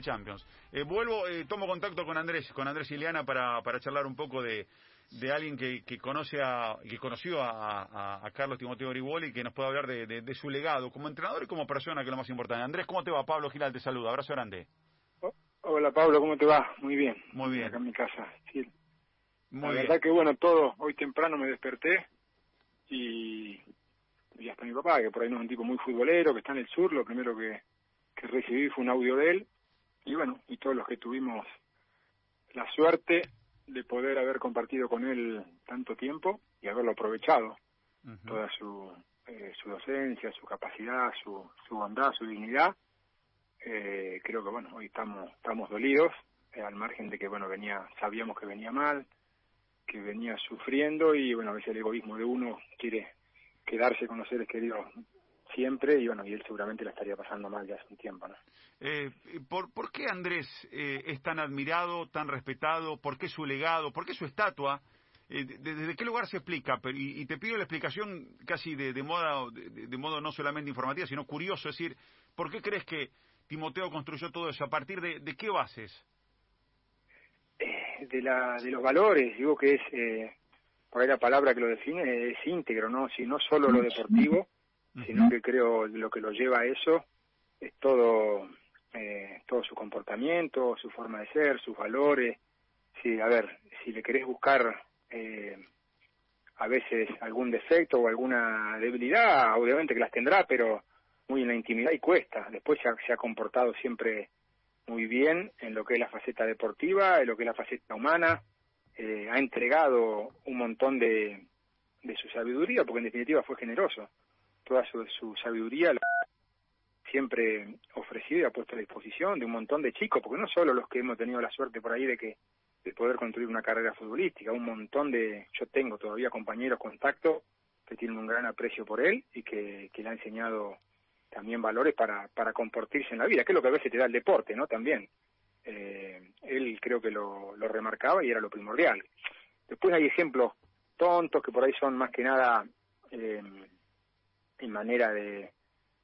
de Champions. Eh, vuelvo, eh, tomo contacto con Andrés, con Andrés Ileana para, para charlar un poco de, de alguien que, que conoce a, que conoció a, a, Carlos Timoteo Griboli y que nos puede hablar de, de, su legado como entrenador y como persona, que es lo más importante. Andrés, ¿cómo te va? Pablo Giral te saluda. Abrazo grande. Oh, hola Pablo, ¿cómo te va? Muy bien. Muy bien. Acá en mi casa. Sí. Muy La verdad que bueno, todo, hoy temprano me desperté y, y hasta mi papá, que por ahí no es un tipo muy futbolero, que está en el sur, lo primero que, que recibí fue un audio de él y bueno, y todos los que tuvimos la suerte de poder haber compartido con él tanto tiempo y haberlo aprovechado, toda su, eh, su docencia, su capacidad, su, su bondad, su dignidad. Eh, creo que bueno, hoy estamos, estamos dolidos, eh, al margen de que bueno, venía, sabíamos que venía mal, que venía sufriendo y bueno, a veces el egoísmo de uno quiere quedarse con los seres queridos siempre y bueno, y él seguramente la estaría pasando mal ya hace un tiempo, ¿no? Eh, ¿por, ¿Por qué Andrés eh, es tan admirado, tan respetado? ¿Por qué su legado? ¿Por qué su estatua? Eh, ¿Desde qué lugar se explica? Y, te pido la explicación casi de, de, modo, de, modo no solamente informativa, sino curioso, es decir, ¿por qué crees que Timoteo construyó todo eso? ¿A partir de, de qué bases? Eh, de, la, de los valores, digo que es, eh, por ahí la palabra que lo define, es íntegro, ¿no? Si no solo lo deportivo, sino que creo lo que lo lleva a eso es todo eh, todo su comportamiento, su forma de ser, sus valores. Sí, a ver, si le querés buscar eh, a veces algún defecto o alguna debilidad, obviamente que las tendrá, pero muy en la intimidad y cuesta. Después se ha, se ha comportado siempre muy bien en lo que es la faceta deportiva, en lo que es la faceta humana. Eh, ha entregado un montón de, de su sabiduría, porque en definitiva fue generoso toda su, sabiduría siempre ofrecido y ha puesto a disposición de un montón de chicos, porque no solo los que hemos tenido la suerte por ahí de que de poder construir una carrera futbolística, un montón de, yo tengo todavía compañeros, contacto, que tienen un gran aprecio por él y que, que le ha enseñado también valores para, para comportarse en la vida, que es lo que a veces te da el deporte, ¿no? También. Eh, él creo que lo, lo remarcaba y era lo primordial. Después hay ejemplos tontos que por ahí son más que nada eh, en manera de,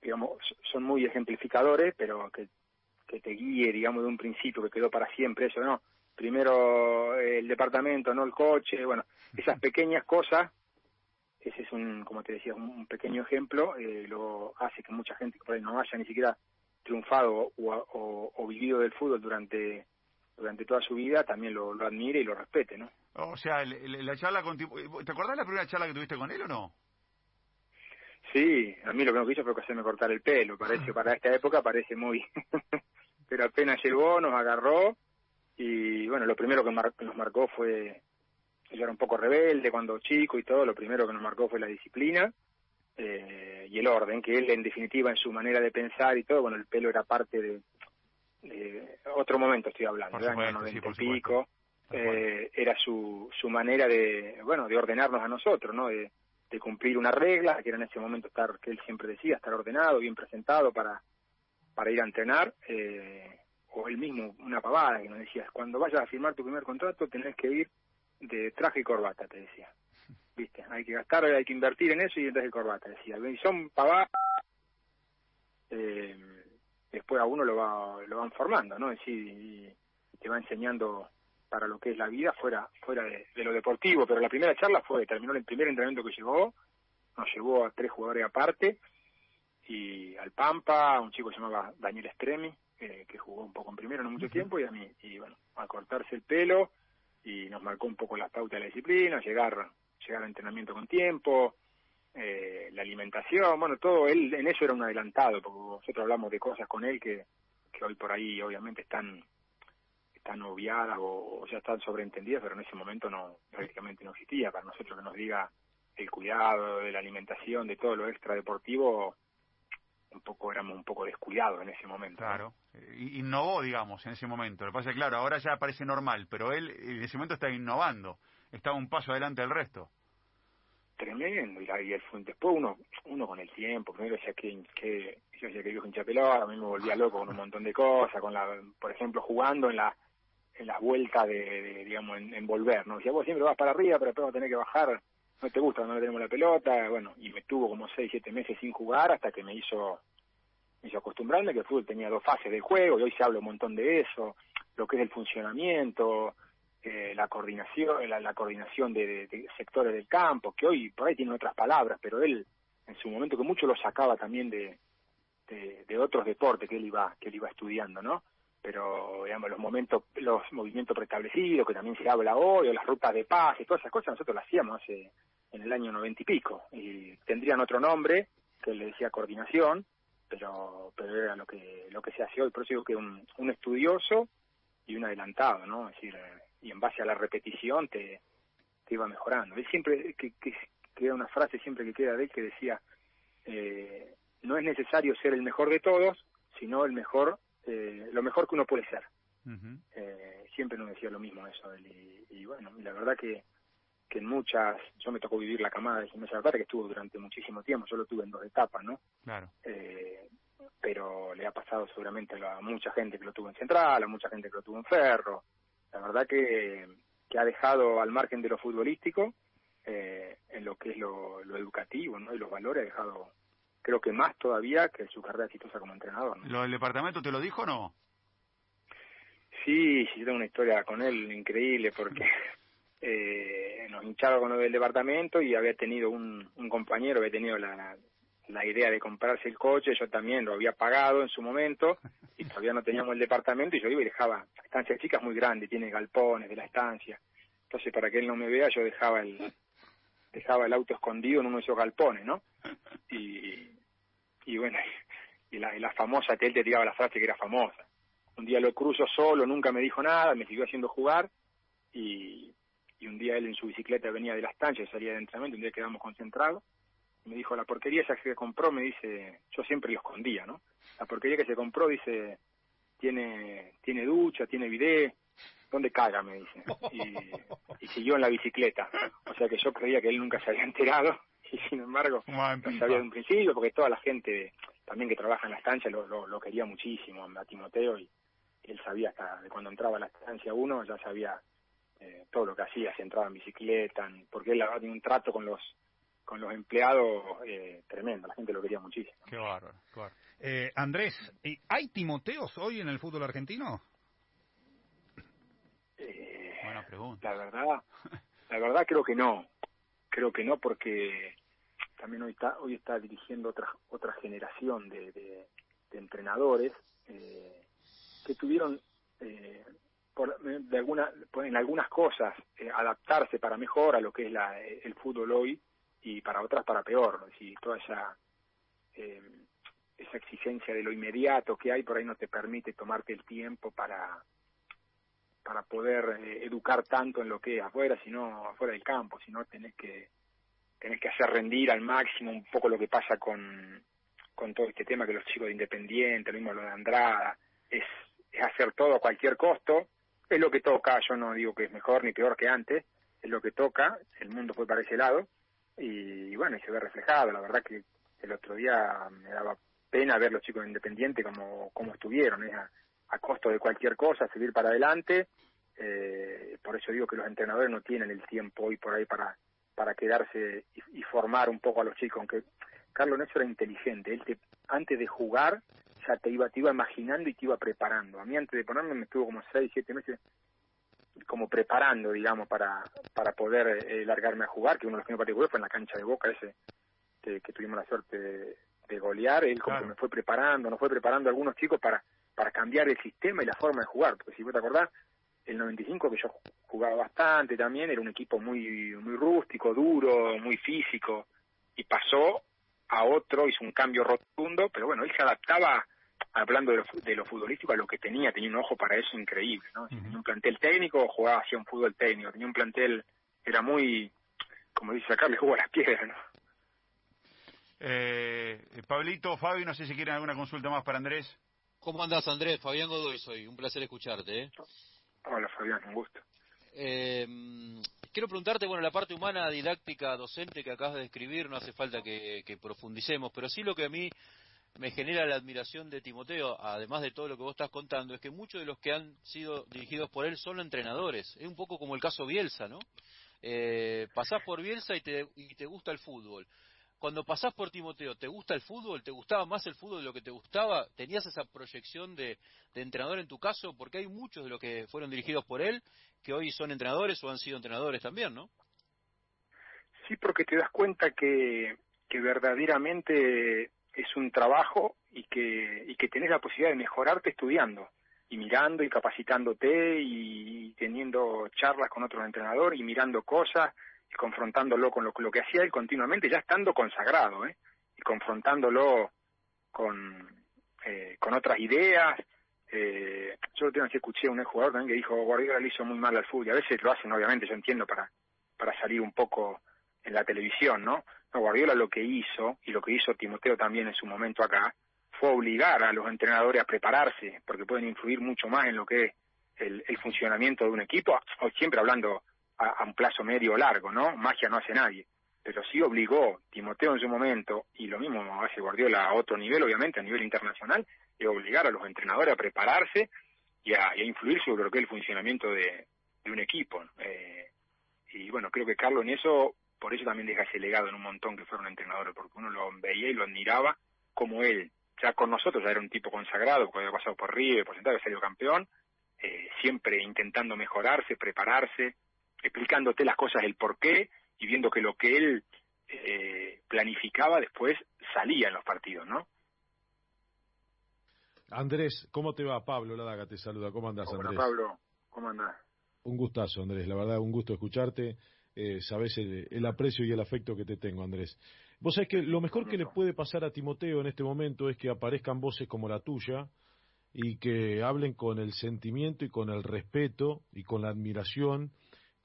digamos, son muy ejemplificadores, pero que, que te guíe, digamos, de un principio que quedó para siempre, eso, ¿no? Primero el departamento, no el coche, bueno, esas pequeñas cosas, ese es un, como te decía, un, pequeño ejemplo, eh, lo hace que mucha gente por ahí no haya ni siquiera triunfado o, o, vivido del fútbol durante durante toda su vida también lo, lo admire y lo respete, ¿no? O sea, la charla con... ¿Te acordás la primera charla que tuviste con él o no? Sí, a mí lo que me hizo fue hacerme cortar el pelo, parece, para esta época parece muy... Pero apenas llegó, nos agarró y bueno, lo primero que nos marcó fue, yo era un poco rebelde cuando chico y todo, lo primero que nos marcó fue la disciplina eh, y el orden, que él en definitiva en su manera de pensar y todo, bueno, el pelo era parte de, de otro momento estoy hablando, de año 90 y pico, eh, era su, su manera de, bueno, de ordenarnos a nosotros, ¿no? De, de cumplir una regla, que era en ese momento estar, que él siempre decía, estar ordenado, bien presentado para, para ir a entrenar, eh, o él mismo, una pavada que nos decía, cuando vayas a firmar tu primer contrato tenés que ir de traje y corbata, te decía. Viste, hay que gastar, hay que invertir en eso y en traje y corbata, decía. Y son pavadas, eh, después a uno lo va, lo van formando, ¿no? Es decir, y te va enseñando para lo que es la vida fuera fuera de, lo deportivo, pero la primera charla fue, terminó el primer entrenamiento que llegó, nos llevó a tres jugadores aparte, y al Pampa, un chico que se llamaba Daniel Estremi, eh, que jugó un poco en primero no mucho tiempo, y a mí, y bueno, a cortarse el pelo, y nos marcó un poco las pautas de la disciplina, llegar, llegar al entrenamiento con tiempo, eh, la alimentación, bueno, todo, él en eso era un adelantado, porque nosotros hablamos de cosas con él que, que hoy por ahí obviamente están están obviadas o, ya están sobreentendidas, pero en ese momento no prácticamente no existía. Para nosotros que nos diga el cuidado de la alimentación, de todo lo extra deportivo, un poco éramos un poco descuidados en ese momento. Claro, innovó, digamos, en ese momento. Lo que pasa es que, claro, ahora ya parece normal, pero él en ese momento está innovando, estaba un paso adelante del resto. Tremendo, y, y el, después uno uno con el tiempo, primero decía que, que yo decía que yo hincha pelota, a mí me volvía loco con un montón de cosas, con la, por ejemplo, jugando en la en las vueltas de, digamos, en, volver, ¿no? Si vos siempre vas para arriba, pero después vas a tener que bajar, no te gusta, no le tenemos la pelota, bueno, y me tuvo como seis, siete meses sin jugar hasta que me hizo, me hizo acostumbrarme que el fútbol tenía dos fases del juego y hoy se habla un montón de eso, lo que es el funcionamiento, eh, la coordinación, la, coordinación de, sectores del campo, que hoy por ahí tiene otras palabras, pero él en su momento que mucho lo sacaba también de, de, otros deportes que él iba que él iba estudiando, ¿no? Pero digamos los momentos, los movimientos preestablecidos que también se habla hoy, o las rutas de paz y todas esas cosas nosotros las hacíamos hace en el año noventa y pico y tendrían otro nombre que le decía coordinación, pero pero era lo que lo que se hace hoy, por eso digo que un, estudioso y un adelantado, ¿no? Es decir, y en base a la repetición te, te iba mejorando. Él siempre, que, que, queda una frase siempre que queda de él que decía, eh, no es necesario ser el mejor de todos, sino el mejor, eh, lo mejor que uno puede ser. eh, siempre nos decía lo mismo eso. Él, y, y, bueno, la verdad que, que en muchas, yo me tocó vivir la camada de Jiménez Zapata, que estuvo durante muchísimo tiempo, yo lo tuve en dos etapas, ¿no? Claro. Eh, pero le ha pasado seguramente a mucha gente que lo tuvo en Central, a mucha gente que lo tuvo en Ferro, la verdad que, que ha dejado al margen de lo futbolístico, eh, en lo que es lo, educativo ¿no? y los valores, ha dejado, creo que más todavía que su carrera exitosa como entrenador. ¿Lo del departamento te lo dijo o no? Sí, sí, tengo una historia con él increíble porque eh, nos hinchaba con lo del departamento y había tenido un, un compañero, había tenido la, la idea de comprarse el coche, yo también lo había pagado en su momento y todavía no teníamos el departamento y yo iba y dejaba, estancia chica es muy grande, tiene galpones de la estancia, entonces para que él no me vea yo dejaba el dejaba el auto escondido en uno de esos galpones, ¿no? Y, y bueno, y la, famosa, que él te tiraba la frase que era famosa. Un día lo cruzo solo, nunca me dijo nada, me siguió haciendo jugar y, y un día él en su bicicleta venía de la estancia, salía de entrenamiento, un día quedamos concentrados me dijo, la porquería esa que compró, me dice, yo siempre lo escondía, ¿no? La porquería que se compró, dice, tiene tiene ducha, tiene bidet, ¿dónde caga? Me dice. Y, y siguió en la bicicleta. O sea que yo creía que él nunca se había enterado sin embargo lo sabía de un principio porque toda la gente también que trabaja en la estancia lo, lo, quería muchísimo a Timoteo y él sabía hasta de cuando entraba a la estancia uno ya sabía eh, todo lo que hacía, si entraba en bicicleta, porque él tenía un trato con los con los empleados eh, tremendo, la gente lo quería muchísimo. Qué bárbaro, Eh, Andrés, ¿hay Timoteos hoy en el fútbol argentino? Eh, Buena pregunta. La verdad, la verdad creo que no, creo que no porque también hoy está hoy está dirigiendo otra otra generación de, de, entrenadores eh, que tuvieron eh, por, de alguna, en algunas cosas eh, adaptarse para mejor a lo que es la, el fútbol hoy y para otras para peor. Si toda esa, eh, esa exigencia de lo inmediato que hay por ahí no te permite tomarte el tiempo para para poder eh, educar tanto en lo que es afuera, sino afuera del campo, sino tenés que tenés que hacer rendir al máximo un poco lo que pasa con, con todo este tema que los chicos de Independiente, lo mismo lo de Andrada, es, es hacer todo a cualquier costo, es lo que toca, yo no digo que es mejor ni peor que antes, es lo que toca, el mundo fue para ese lado, y, bueno, y se ve reflejado. La verdad que el otro día me daba pena ver los chicos independientes como, como estuvieron, a, a, costo de cualquier cosa, seguir para adelante. Eh, por eso digo que los entrenadores no tienen el tiempo hoy por ahí para, para quedarse y, formar un poco a los chicos, aunque Carlos Necho era inteligente, él te, antes de jugar ya te iba, te iba imaginando y te iba preparando. A mí antes de ponerme me estuvo como seis, siete meses como preparando, digamos, para, para poder eh, largarme a jugar, que uno de los primeros partidos fue en la cancha de Boca ese que, tuvimos la suerte de, golear, él como que me fue preparando, nos fue preparando a algunos chicos para, para cambiar el sistema y la forma de jugar, porque si vos te acordás, el 95 que yo jugaba bastante también, era un equipo muy, muy rústico, duro, muy físico, y pasó a otro, hizo un cambio rotundo, pero bueno, él se adaptaba hablando de lo, de lo, futbolístico, a lo que tenía, tenía un ojo para eso increíble, ¿no? Tenía un plantel técnico, jugaba hacia un fútbol técnico, tenía un plantel, era muy, como dice acá, le jugó a las piedras, ¿no? Eh, Pablito, Fabio, no sé si quieren alguna consulta más para Andrés. ¿Cómo andás, Andrés? Fabián Godoy soy, un placer escucharte, ¿eh? Hola, Fabián, un gusto. Eh, quiero preguntarte, bueno, la parte humana, didáctica, docente que acabas de describir, no hace falta que, profundicemos, pero sí lo que a mí me genera la admiración de Timoteo, además de todo lo que vos estás contando, es que muchos de los que han sido dirigidos por él son entrenadores. Es un poco como el caso Bielsa, ¿no? Eh, pasás por Bielsa y te, y te gusta el fútbol. Cuando pasás por Timoteo, ¿te gusta el fútbol? ¿Te gustaba más el fútbol de lo que te gustaba? ¿Tenías esa proyección de, entrenador en tu caso? Porque hay muchos de los que fueron dirigidos por él que hoy son entrenadores o han sido entrenadores también, ¿no? Sí, porque te das cuenta que, que verdaderamente es un trabajo y que, y que tenés la posibilidad de mejorarte estudiando y mirando y capacitándote y teniendo charlas con otros entrenadores y mirando cosas confrontándolo con lo, lo que hacía él continuamente, ya estando consagrado, ¿eh? y confrontándolo con, eh, con otras ideas. Eh, yo lo que escuché a un jugador también que dijo, Guardiola le hizo muy mal al fútbol, y a veces lo hacen, obviamente, yo entiendo, para, para salir un poco en la televisión, ¿no? No, Guardiola lo que hizo, y lo que hizo Timoteo también en su momento acá, fue obligar a los entrenadores a prepararse, porque pueden influir mucho más en lo que es el, el funcionamiento de un equipo, siempre hablando a, un plazo medio o largo, ¿no? Magia no hace nadie. Pero sí obligó Timoteo en su momento, y lo mismo hace Guardiola a otro nivel, obviamente, a nivel internacional, de obligar a los entrenadores a prepararse y a, influir sobre lo que es el funcionamiento de, un equipo. Eh, y bueno, creo que Carlos en eso, por eso también deja ese legado en un montón que fueron entrenadores, porque uno lo veía y lo admiraba como él. Ya con nosotros ya era un tipo consagrado, porque había pasado por River, por había salido campeón, eh, siempre intentando mejorarse, prepararse, explicándote las cosas, el por qué, y viendo que lo que él eh, planificaba después salía en los partidos, ¿no? Andrés, ¿cómo te va? Pablo Ladaga te saluda. ¿Cómo andas, Andrés? Hola, Pablo. ¿Cómo andas? Un gustazo, Andrés. La verdad, un gusto escucharte. Eh, sabes el, aprecio y el afecto que te tengo, Andrés. Vos sabés que lo mejor que le puede pasar a Timoteo en este momento es que aparezcan voces como la tuya y que hablen con el sentimiento y con el respeto y con la admiración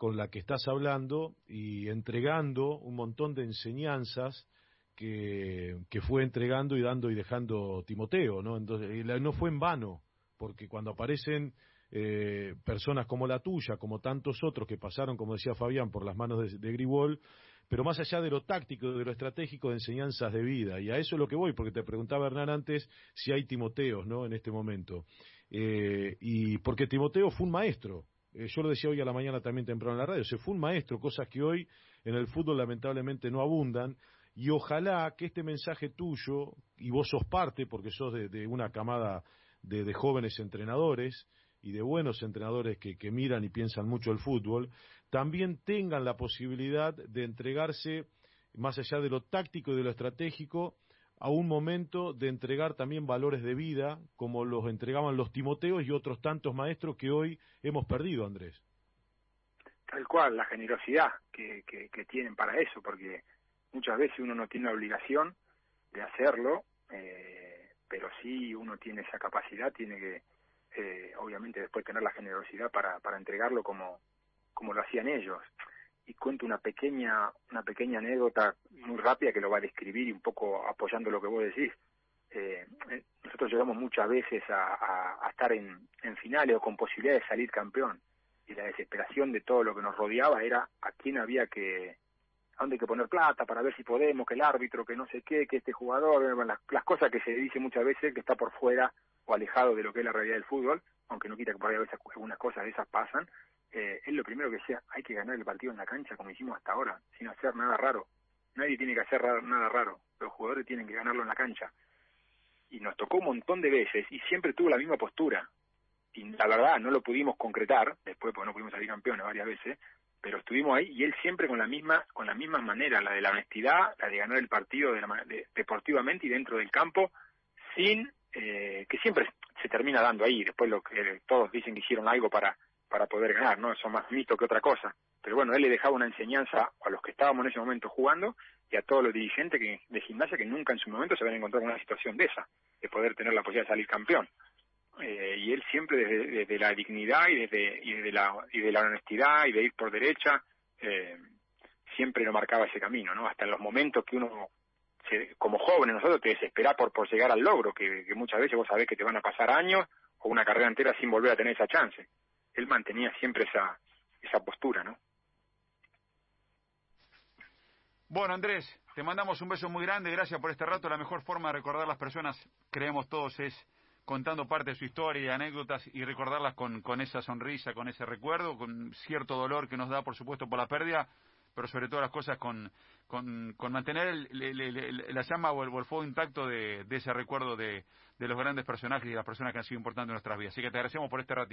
con la que estás hablando y entregando un montón de enseñanzas que, que fue entregando y dando y dejando Timoteo, ¿no? Entonces, no fue en vano, porque cuando aparecen eh, personas como la tuya, como tantos otros que pasaron, como decía Fabián, por las manos de, de Gribol, pero más allá de lo táctico, de lo estratégico, de enseñanzas de vida. Y a eso es lo que voy, porque te preguntaba Hernán antes si hay Timoteos, ¿no? En este momento. Eh, y porque Timoteo fue un maestro, eh, yo lo decía hoy a la mañana también temprano en la radio, se fue un maestro, cosas que hoy en el fútbol lamentablemente no abundan, y ojalá que este mensaje tuyo, y vos sos parte, porque sos de, una camada de, jóvenes entrenadores y de buenos entrenadores que, que miran y piensan mucho el fútbol, también tengan la posibilidad de entregarse, más allá de lo táctico y de lo estratégico, a un momento de entregar también valores de vida, como los entregaban los Timoteos y otros tantos maestros que hoy hemos perdido, Andrés. Tal cual, la generosidad que, tienen para eso, porque muchas veces uno no tiene la obligación de hacerlo, eh, pero sí uno tiene esa capacidad, tiene que, eh, obviamente, después tener la generosidad para, para entregarlo como, como lo hacían ellos y cuento una pequeña una pequeña anécdota muy rápida que lo va a describir y un poco apoyando lo que vos decís. Eh, eh, nosotros llegamos muchas veces a, estar en, finales o con posibilidad de salir campeón y la desesperación de todo lo que nos rodeaba era a quién había que a dónde hay que poner plata para ver si podemos, que el árbitro, que no sé qué, que este jugador, las, las cosas que se dice muchas veces que está por fuera o alejado de lo que es la realidad del fútbol, aunque no quita que por ahí a veces algunas cosas de esas pasan, eh, es lo primero que decía, hay que ganar el partido en la cancha como hicimos hasta ahora, sin hacer nada raro. Nadie tiene que hacer nada raro, los jugadores tienen que ganarlo en la cancha. Y nos tocó un montón de veces y siempre tuvo la misma postura. Y la verdad no lo pudimos concretar, después porque no pudimos salir campeones varias veces, pero estuvimos ahí y él siempre con la misma con la misma manera, la de la honestidad, la de ganar el partido de deportivamente y dentro del campo, sin eh, que siempre se termina dando ahí. Después lo que todos dicen que hicieron algo para para poder ganar, ¿no? Eso más mito que otra cosa. Pero bueno, él le dejaba una enseñanza a los que estábamos en ese momento jugando y a todos los dirigentes que, de gimnasia que nunca en su momento se habían encontrado en una situación de esa, de poder tener la posibilidad de salir campeón. Eh, y él siempre desde, la dignidad y desde, la y de la honestidad y de ir por derecha eh, siempre lo marcaba ese camino no hasta en los momentos que uno como jóvenes nosotros te desespera por por llegar al logro que, que muchas veces vos sabés que te van a pasar años o una carrera entera sin volver a tener esa chance él mantenía siempre esa, esa postura, ¿no? Bueno, Andrés, te mandamos un beso muy grande, gracias por este rato. La mejor forma de recordar a las personas, creemos todos, es contando parte de su historia anécdotas y recordarlas con, con esa sonrisa, con ese recuerdo, con cierto dolor que nos da, por supuesto, por la pérdida, pero sobre todas las cosas con, con, mantener la llama o el, fuego intacto de, ese recuerdo de, de los grandes personajes y de las personas que han sido importantes en nuestras vidas. Así que te agradecemos por este ratito.